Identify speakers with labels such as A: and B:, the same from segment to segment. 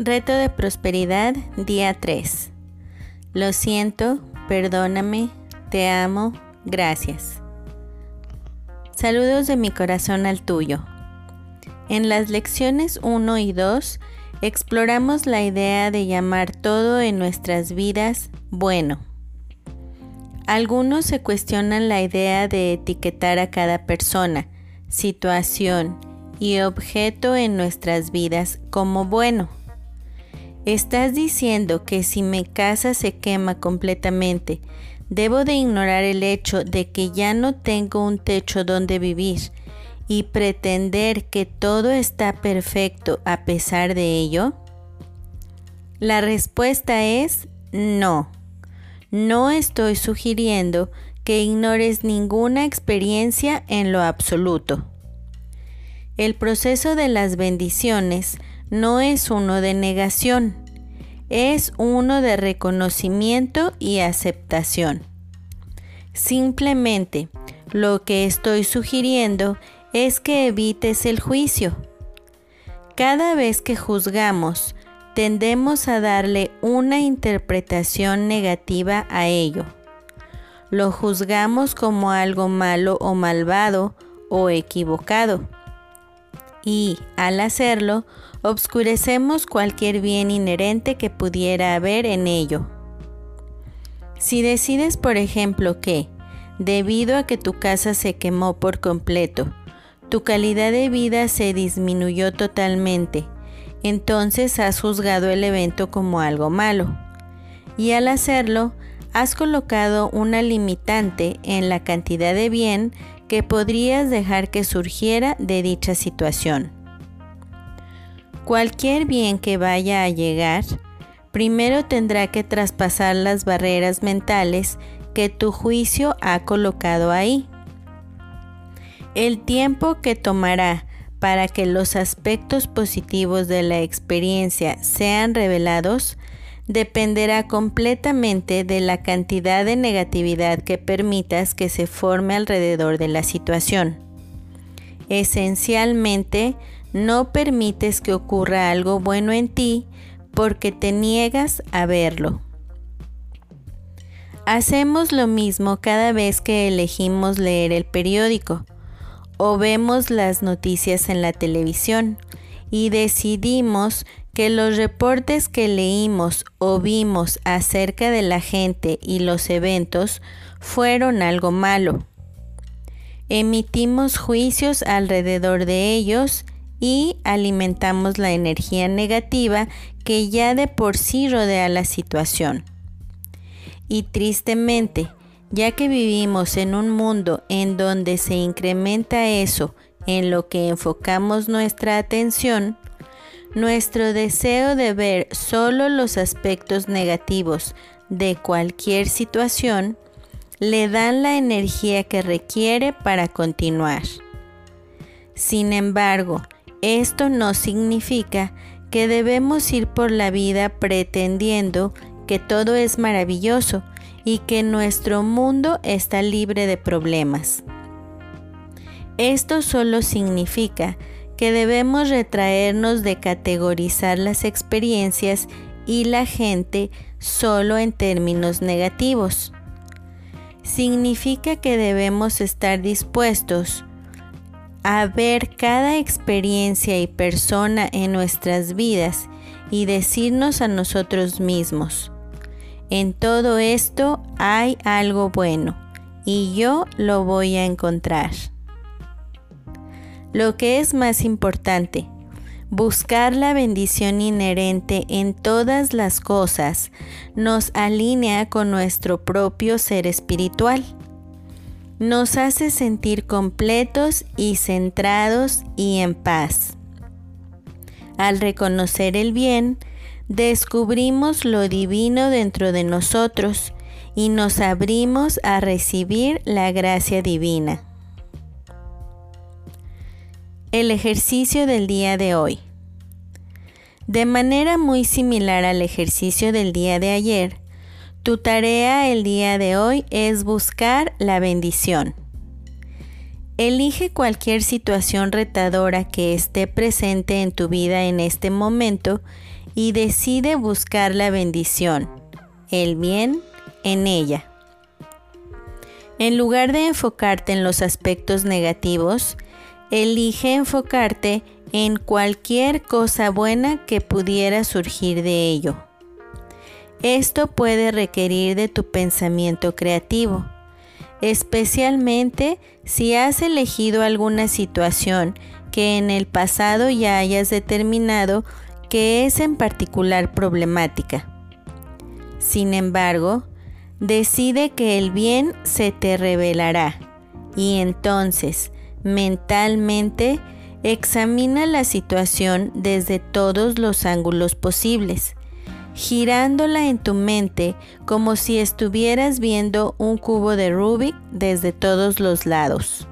A: Reto de Prosperidad, día 3. Lo siento, perdóname, te amo, gracias. Saludos de mi corazón al tuyo. En las lecciones 1 y 2 exploramos la idea de llamar todo en nuestras vidas bueno. Algunos se cuestionan la idea de etiquetar a cada persona, situación y objeto en nuestras vidas como bueno. ¿Estás diciendo que si mi casa se quema completamente, debo de ignorar el hecho de que ya no tengo un techo donde vivir y pretender que todo está perfecto a pesar de ello? La respuesta es no. No estoy sugiriendo que ignores ninguna experiencia en lo absoluto. El proceso de las bendiciones no es uno de negación, es uno de reconocimiento y aceptación. Simplemente lo que estoy sugiriendo es que evites el juicio. Cada vez que juzgamos, tendemos a darle una interpretación negativa a ello. Lo juzgamos como algo malo o malvado o equivocado. Y al hacerlo, obscurecemos cualquier bien inherente que pudiera haber en ello. Si decides, por ejemplo, que, debido a que tu casa se quemó por completo, tu calidad de vida se disminuyó totalmente, entonces has juzgado el evento como algo malo. Y al hacerlo, has colocado una limitante en la cantidad de bien que podrías dejar que surgiera de dicha situación. Cualquier bien que vaya a llegar, primero tendrá que traspasar las barreras mentales que tu juicio ha colocado ahí. El tiempo que tomará para que los aspectos positivos de la experiencia sean revelados dependerá completamente de la cantidad de negatividad que permitas que se forme alrededor de la situación. Esencialmente, no permites que ocurra algo bueno en ti porque te niegas a verlo. Hacemos lo mismo cada vez que elegimos leer el periódico o vemos las noticias en la televisión y decidimos que los reportes que leímos o vimos acerca de la gente y los eventos fueron algo malo. Emitimos juicios alrededor de ellos y alimentamos la energía negativa que ya de por sí rodea la situación. Y tristemente, ya que vivimos en un mundo en donde se incrementa eso en lo que enfocamos nuestra atención, nuestro deseo de ver solo los aspectos negativos de cualquier situación le dan la energía que requiere para continuar. Sin embargo, esto no significa que debemos ir por la vida pretendiendo que todo es maravilloso y que nuestro mundo está libre de problemas. Esto solo significa que debemos retraernos de categorizar las experiencias y la gente solo en términos negativos. Significa que debemos estar dispuestos a ver cada experiencia y persona en nuestras vidas y decirnos a nosotros mismos, en todo esto hay algo bueno y yo lo voy a encontrar. Lo que es más importante, buscar la bendición inherente en todas las cosas nos alinea con nuestro propio ser espiritual nos hace sentir completos y centrados y en paz. Al reconocer el bien, descubrimos lo divino dentro de nosotros y nos abrimos a recibir la gracia divina. El ejercicio del día de hoy. De manera muy similar al ejercicio del día de ayer, tu tarea el día de hoy es buscar la bendición. Elige cualquier situación retadora que esté presente en tu vida en este momento y decide buscar la bendición, el bien en ella. En lugar de enfocarte en los aspectos negativos, elige enfocarte en cualquier cosa buena que pudiera surgir de ello. Esto puede requerir de tu pensamiento creativo, especialmente si has elegido alguna situación que en el pasado ya hayas determinado que es en particular problemática. Sin embargo, decide que el bien se te revelará y entonces mentalmente examina la situación desde todos los ángulos posibles, girándola en tu mente como si estuvieras viendo un cubo de Rubik desde todos los lados.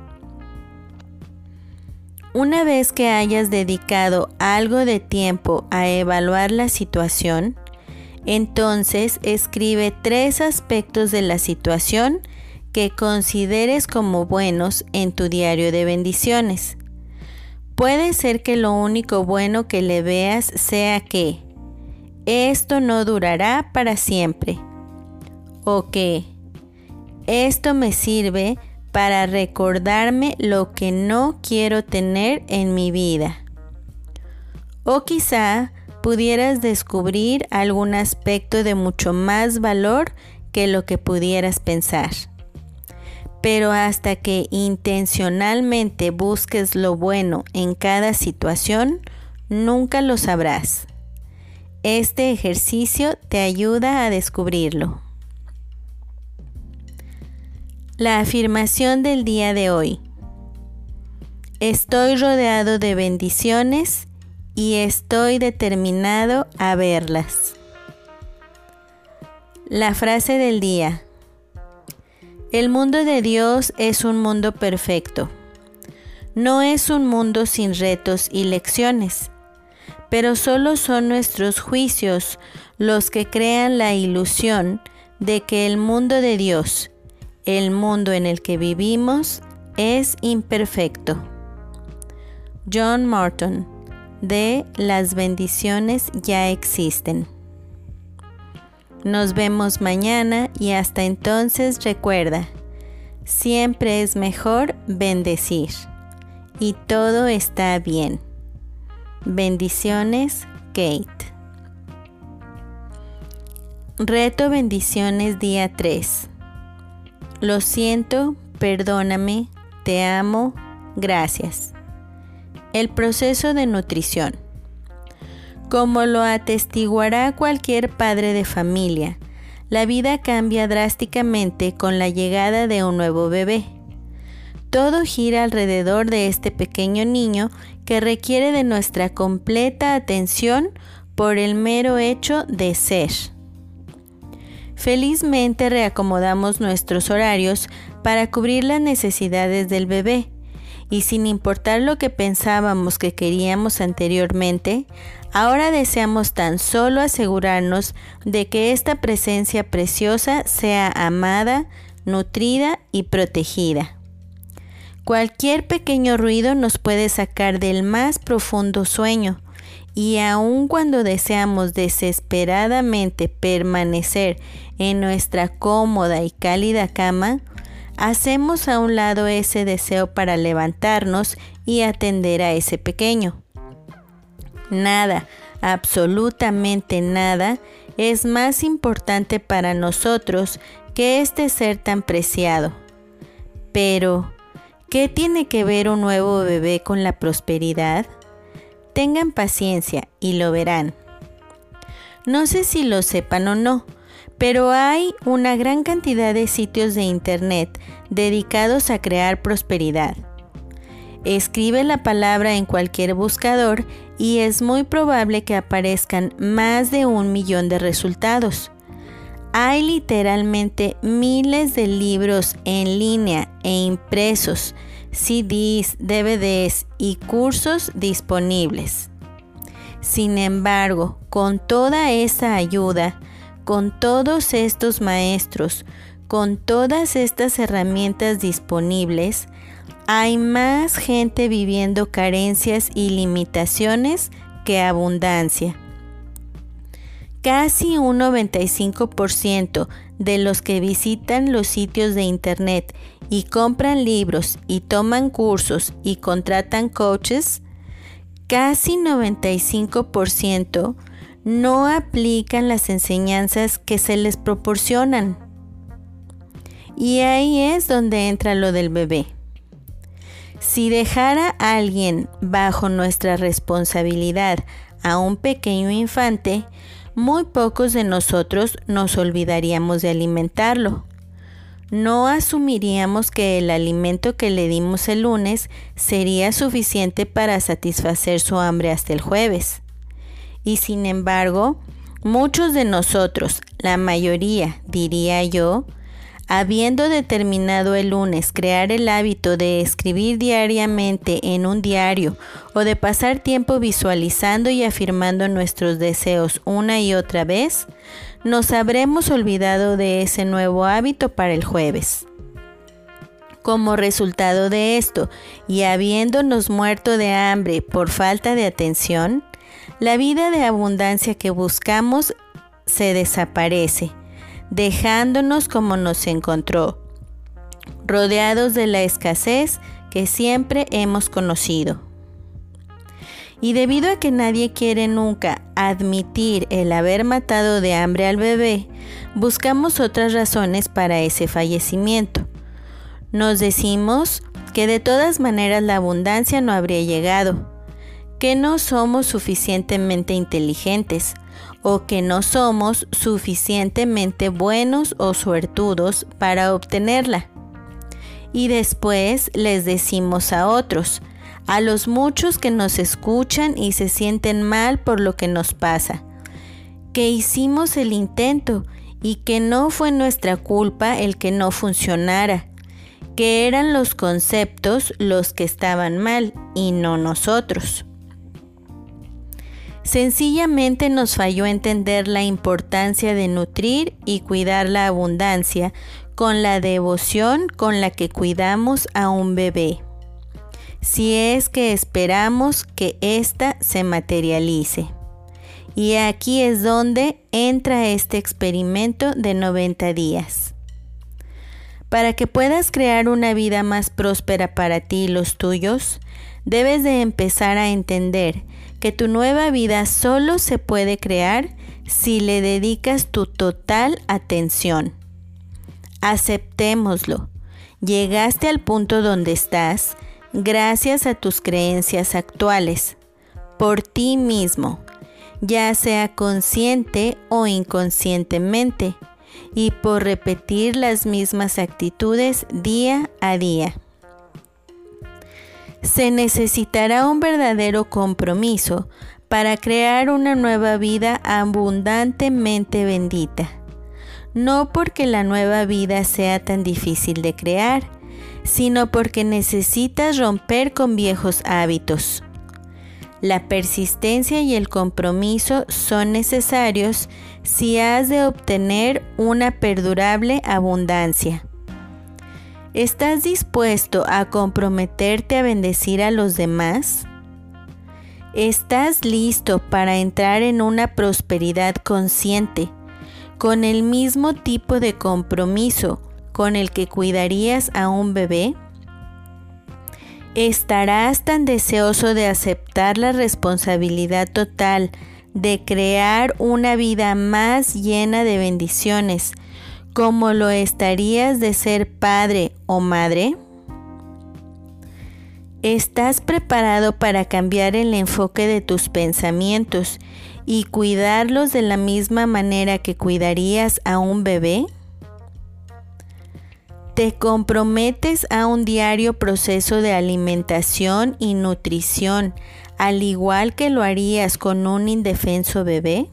A: Una vez que hayas dedicado algo de tiempo a evaluar la situación, entonces escribe tres aspectos de la situación que consideres como buenos en tu diario de bendiciones. Puede ser que lo único bueno que le veas sea que esto no durará para siempre o que esto me sirve para recordarme lo que no quiero tener en mi vida. O quizá pudieras descubrir algún aspecto de mucho más valor que lo que pudieras pensar. Pero hasta que intencionalmente busques lo bueno en cada situación, nunca lo sabrás. Este ejercicio te ayuda a descubrirlo. La afirmación del día de hoy. Estoy rodeado de bendiciones y estoy determinado a verlas. La frase del día. El mundo de Dios es un mundo perfecto. No es un mundo sin retos y lecciones, pero solo son nuestros juicios los que crean la ilusión de que el mundo de Dios, el mundo en el que vivimos es imperfecto. John Morton, de Las bendiciones ya existen. Nos vemos mañana y hasta entonces recuerda, siempre es mejor bendecir y todo está bien. Bendiciones, Kate. Reto bendiciones día 3. Lo siento, perdóname, te amo, gracias. El proceso de nutrición. Como lo atestiguará cualquier padre de familia, la vida cambia drásticamente con la llegada de un nuevo bebé. Todo gira alrededor de este pequeño niño que requiere de nuestra completa atención por el mero hecho de ser. Felizmente reacomodamos nuestros horarios para cubrir las necesidades del bebé y sin importar lo que pensábamos que queríamos anteriormente, ahora deseamos tan solo asegurarnos de que esta presencia preciosa sea amada, nutrida y protegida. Cualquier pequeño ruido nos puede sacar del más profundo sueño y aun cuando deseamos desesperadamente permanecer en nuestra cómoda y cálida cama, hacemos a un lado ese deseo para levantarnos y atender a ese pequeño. Nada, absolutamente nada, es más importante para nosotros que este ser tan preciado. Pero, ¿qué tiene que ver un nuevo bebé con la prosperidad? Tengan paciencia y lo verán. No sé si lo sepan o no, pero hay una gran cantidad de sitios de Internet dedicados a crear prosperidad. Escribe la palabra en cualquier buscador y es muy probable que aparezcan más de un millón de resultados. Hay literalmente miles de libros en línea e impresos CDs, DVDs y cursos disponibles. Sin embargo, con toda esa ayuda, con todos estos maestros, con todas estas herramientas disponibles, hay más gente viviendo carencias y limitaciones que abundancia. casi un 95% de los que visitan los sitios de internet y compran libros y toman cursos y contratan coaches, casi 95% no aplican las enseñanzas que se les proporcionan. Y ahí es donde entra lo del bebé. Si dejara a alguien bajo nuestra responsabilidad a un pequeño infante, muy pocos de nosotros nos olvidaríamos de alimentarlo. No asumiríamos que el alimento que le dimos el lunes sería suficiente para satisfacer su hambre hasta el jueves. Y sin embargo, muchos de nosotros, la mayoría, diría yo, Habiendo determinado el lunes crear el hábito de escribir diariamente en un diario o de pasar tiempo visualizando y afirmando nuestros deseos una y otra vez, nos habremos olvidado de ese nuevo hábito para el jueves. Como resultado de esto, y habiéndonos muerto de hambre por falta de atención, la vida de abundancia que buscamos se desaparece dejándonos como nos encontró, rodeados de la escasez que siempre hemos conocido. Y debido a que nadie quiere nunca admitir el haber matado de hambre al bebé, buscamos otras razones para ese fallecimiento. Nos decimos que de todas maneras la abundancia no habría llegado, que no somos suficientemente inteligentes, o que no somos suficientemente buenos o suertudos para obtenerla. Y después les decimos a otros, a los muchos que nos escuchan y se sienten mal por lo que nos pasa, que hicimos el intento y que no fue nuestra culpa el que no funcionara, que eran los conceptos los que estaban mal y no nosotros. Sencillamente nos falló entender la importancia de nutrir y cuidar la abundancia con la devoción con la que cuidamos a un bebé, si es que esperamos que ésta se materialice. Y aquí es donde entra este experimento de 90 días. Para que puedas crear una vida más próspera para ti y los tuyos, debes de empezar a entender que tu nueva vida solo se puede crear si le dedicas tu total atención. Aceptémoslo. Llegaste al punto donde estás gracias a tus creencias actuales, por ti mismo, ya sea consciente o inconscientemente, y por repetir las mismas actitudes día a día se necesitará un verdadero compromiso para crear una nueva vida abundantemente bendita. No porque la nueva vida sea tan difícil de crear, sino porque necesitas romper con viejos hábitos. La persistencia y el compromiso son necesarios si has de obtener una perdurable abundancia. ¿Estás dispuesto a comprometerte a bendecir a los demás? ¿Estás listo para entrar en una prosperidad consciente con el mismo tipo de compromiso con el que cuidarías a un bebé? ¿Estarás tan deseoso de aceptar la responsabilidad total de crear una vida más llena de bendiciones como lo estarías de ser padre o madre? ¿Estás preparado para cambiar el enfoque de tus pensamientos y cuidarlos de la misma manera que cuidarías a un bebé? ¿Te comprometes a un diario proceso de alimentación y nutrición al igual que lo harías con un indefenso bebé?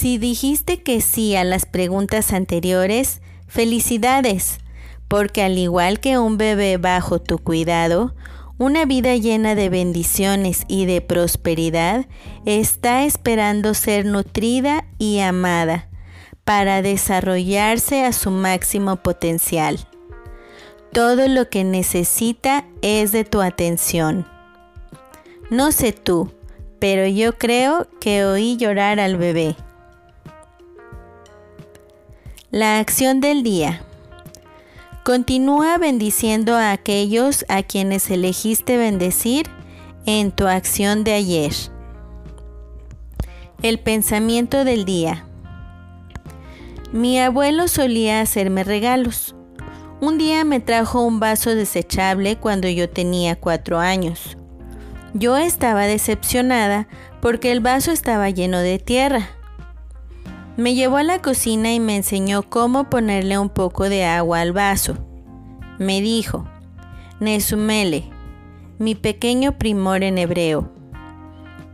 A: Si dijiste que sí a las preguntas anteriores, felicidades, porque al igual que un bebé bajo tu cuidado, una vida llena de bendiciones y de prosperidad está esperando ser nutrida y amada para desarrollarse a su máximo potencial. Todo lo que necesita es de tu atención. No sé tú, pero yo creo que oí llorar al bebé. La acción del día. Continúa bendiciendo a aquellos a quienes elegiste bendecir en tu acción de ayer. El pensamiento del día. Mi abuelo solía hacerme regalos. Un día me trajo un vaso desechable cuando yo tenía cuatro años. Yo estaba decepcionada porque el vaso estaba lleno de tierra. Me llevó a la cocina y me enseñó cómo ponerle un poco de agua al vaso. Me dijo, Nesumele, mi pequeño primor en hebreo,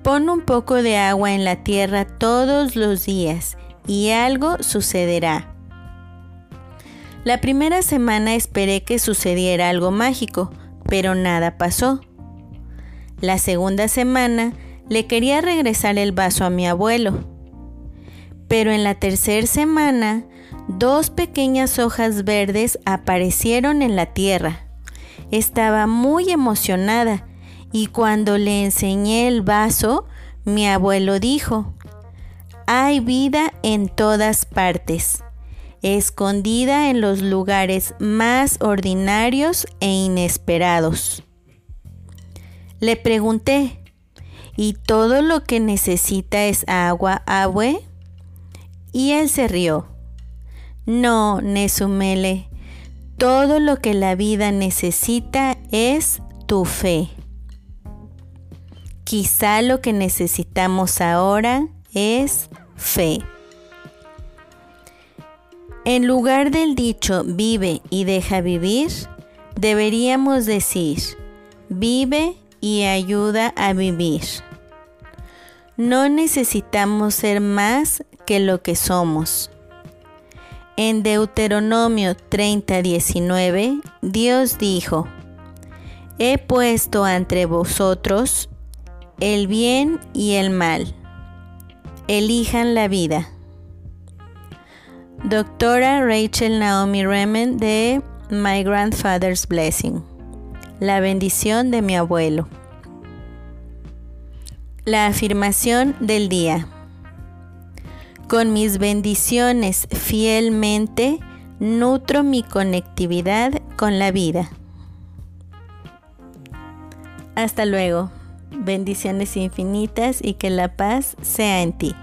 A: pon un poco de agua en la tierra todos los días y algo sucederá. La primera semana esperé que sucediera algo mágico, pero nada pasó. La segunda semana le quería regresar el vaso a mi abuelo. Pero en la tercera semana, dos pequeñas hojas verdes aparecieron en la tierra. Estaba muy emocionada y cuando le enseñé el vaso, mi abuelo dijo, hay vida en todas partes escondida en los lugares más ordinarios e inesperados. Le pregunté, ¿y todo lo que necesita es agua, abue? Y él se rió. No, Nesumele, todo lo que la vida necesita es tu fe. Quizá lo que necesitamos ahora es fe. En lugar del dicho vive y deja vivir, deberíamos decir vive y ayuda a vivir. No necesitamos ser más que lo que somos. En Deuteronomio 30:19, Dios dijo, He puesto entre vosotros el bien y el mal. Elijan la vida. Doctora Rachel Naomi Remen de My Grandfather's Blessing. La bendición de mi abuelo. La afirmación del día. Con mis bendiciones fielmente nutro mi conectividad con la vida. Hasta luego. Bendiciones infinitas y que la paz sea en ti.